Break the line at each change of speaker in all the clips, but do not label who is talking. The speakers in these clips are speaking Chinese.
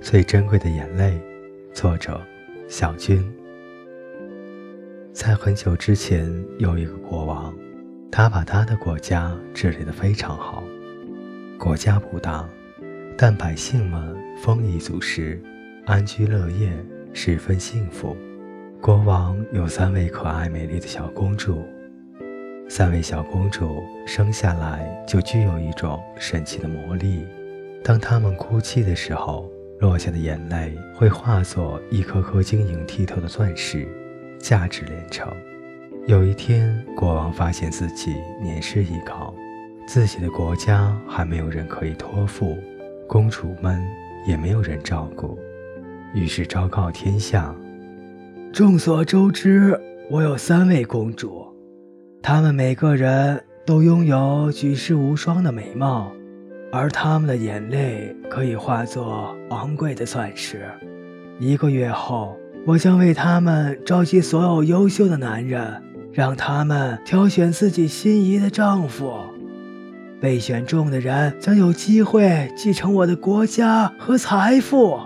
最珍贵的眼泪，作者小军。在很久之前，有一个国王，他把他的国家治理得非常好。国家不大，但百姓们丰衣足食，安居乐业，十分幸福。国王有三位可爱美丽的小公主，三位小公主生下来就具有一种神奇的魔力，当她们哭泣的时候。落下的眼泪会化作一颗颗晶莹剔透的钻石，价值连城。有一天，国王发现自己年事已高，自己的国家还没有人可以托付，公主们也没有人照顾，于是昭告天下：
众所周知，我有三位公主，他们每个人都拥有举世无双的美貌。而他们的眼泪可以化作昂贵的钻石。一个月后，我将为他们召集所有优秀的男人，让他们挑选自己心仪的丈夫。被选中的人将有机会继承我的国家和财富。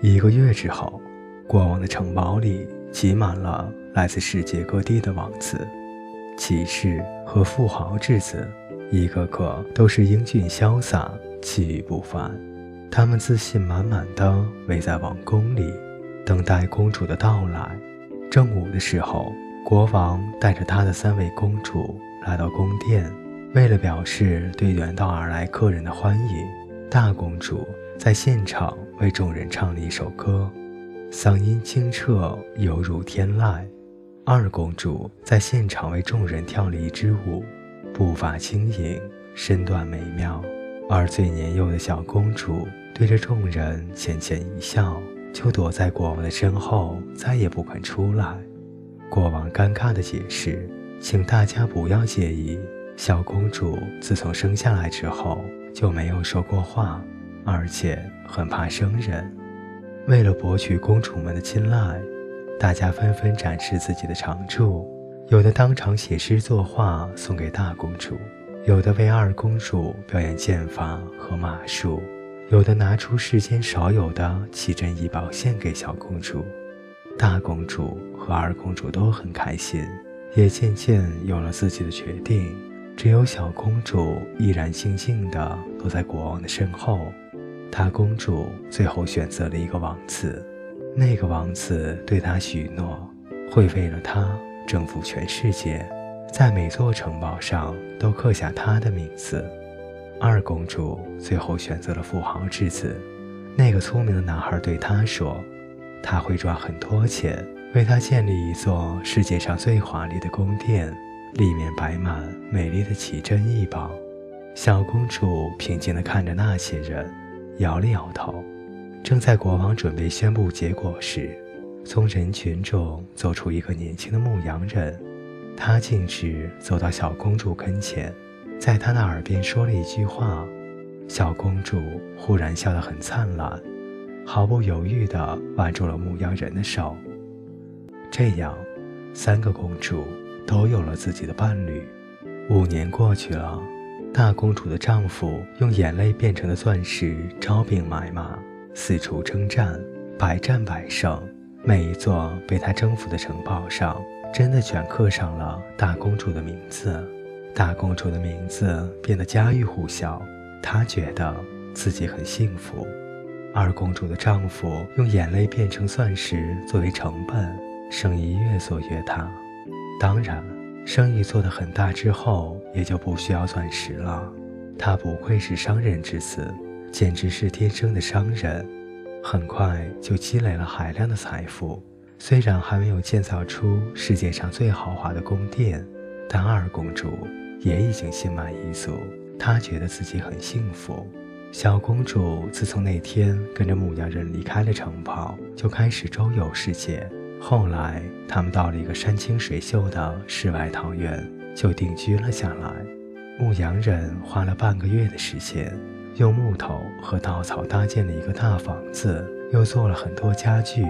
一个月之后，国王的城堡里挤满了来自世界各地的王子、骑士和富豪之子。一个个都是英俊潇洒、气宇不凡，他们自信满满的围在王宫里，等待公主的到来。正午的时候，国王带着他的三位公主来到宫殿，为了表示对远道而来客人的欢迎，大公主在现场为众人唱了一首歌，嗓音清澈犹如天籁；二公主在现场为众人跳了一支舞。步伐轻盈，身段美妙，而最年幼的小公主对着众人浅浅一笑，就躲在国王的身后，再也不肯出来。国王尴尬地解释：“请大家不要介意，小公主自从生下来之后就没有说过话，而且很怕生人。”为了博取公主们的青睐，大家纷纷展示自己的长处。有的当场写诗作画送给大公主，有的为二公主表演剑法和马术，有的拿出世间少有的奇珍异宝献给小公主。大公主和二公主都很开心，也渐渐有了自己的决定。只有小公主依然静静地躲在国王的身后。大公主最后选择了一个王子，那个王子对她许诺，会为了她。征服全世界，在每座城堡上都刻下她的名字。二公主最后选择了富豪之子。那个聪明的男孩对她说：“他会赚很多钱，为她建立一座世界上最华丽的宫殿，里面摆满美丽的奇珍异宝。”小公主平静地看着那些人，摇了摇头。正在国王准备宣布结果时，从人群中走出一个年轻的牧羊人，他径直走到小公主跟前，在她的耳边说了一句话。小公主忽然笑得很灿烂，毫不犹豫地挽住了牧羊人的手。这样，三个公主都有了自己的伴侣。五年过去了，大公主的丈夫用眼泪变成的钻石招兵买马，四处征战，百战百胜。每一座被他征服的城堡上，真的全刻上了大公主的名字。大公主的名字变得家喻户晓，她觉得自己很幸福。二公主的丈夫用眼泪变成钻石作为成本，生意越做越大。当然，生意做得很大之后，也就不需要钻石了。他不愧是商人之子，简直是天生的商人。很快就积累了海量的财富，虽然还没有建造出世界上最豪华的宫殿，但二公主也已经心满意足。她觉得自己很幸福。小公主自从那天跟着牧羊人离开了城堡，就开始周游世界。后来，他们到了一个山清水秀的世外桃源，就定居了下来。牧羊人花了半个月的时间。用木头和稻草搭建了一个大房子，又做了很多家具。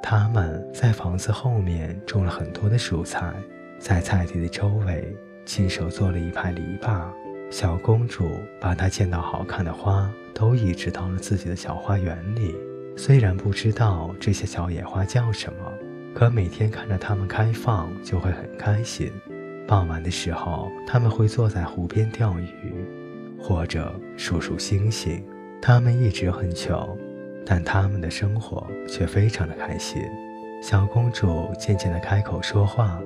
他们在房子后面种了很多的蔬菜，在菜地的周围亲手做了一排篱笆，小公主把她见到好看的花都移植到了自己的小花园里。虽然不知道这些小野花叫什么，可每天看着它们开放就会很开心。傍晚的时候，他们会坐在湖边钓鱼，或者数数星星。他们一直很穷，但他们的生活却非常的开心。小公主渐渐地开口说话，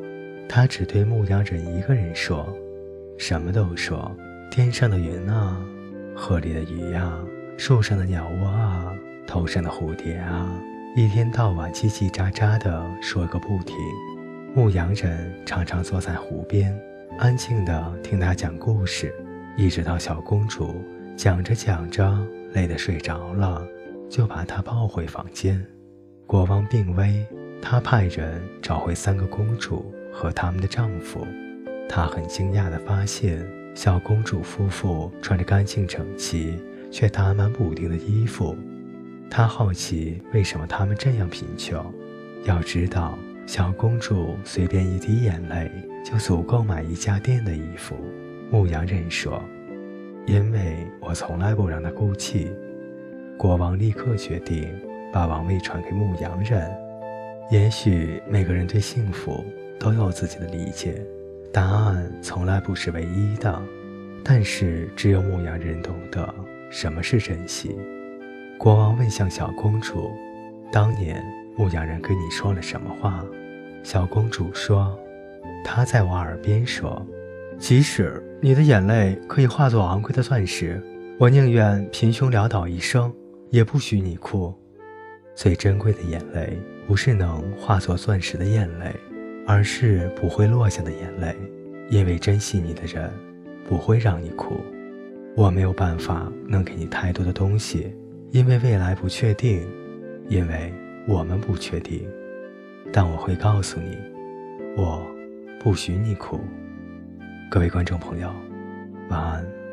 她只对牧羊人一个人说，什么都说：天上的云啊，河里的鱼呀，树上的鸟窝啊，头上的蝴蝶啊，一天到晚叽叽喳喳地说个不停。牧羊人常常坐在湖边，安静地听他讲故事，一直到小公主讲着讲着累得睡着了，就把她抱回房间。国王病危。他派人找回三个公主和他们的丈夫。他很惊讶地发现，小公主夫妇穿着干净整齐却打满补丁的衣服。他好奇为什么他们这样贫穷。要知道，小公主随便一滴眼泪就足够买一家店的衣服。牧羊人说：“因为我从来不让他哭泣。”国王立刻决定把王位传给牧羊人。也许每个人对幸福都有自己的理解，答案从来不是唯一的，但是只有牧羊人懂得什么是珍惜。国王问向小公主：“当年牧羊人跟你说了什么话？”小公主说：“他在我耳边说，即使你的眼泪可以化作昂贵的钻石，我宁愿贫穷潦倒一生，也不许你哭。最珍贵的眼泪。”不是能化作钻石的眼泪，而是不会落下的眼泪。因为珍惜你的人不会让你哭。我没有办法能给你太多的东西，因为未来不确定，因为我们不确定。但我会告诉你，我不许你哭。各位观众朋友，晚安。